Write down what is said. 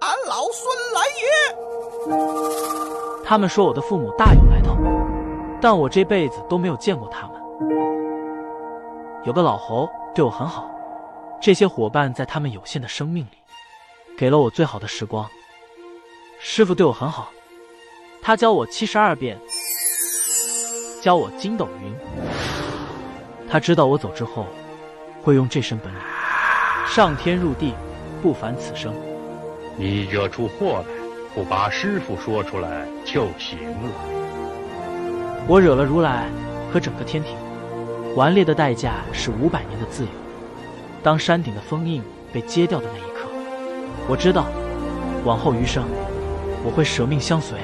俺老孙来也！他们说我的父母大有来头，但我这辈子都没有见过他们。有个老猴对我很好，这些伙伴在他们有限的生命里，给了我最好的时光。师傅对我很好，他教我七十二变，教我筋斗云。他知道我走之后，会用这身本领上天入地，不凡此生。你惹出祸来，不把师傅说出来就行了。我惹了如来和整个天庭。顽劣的代价是五百年的自由。当山顶的封印被揭掉的那一刻，我知道，往后余生，我会舍命相随。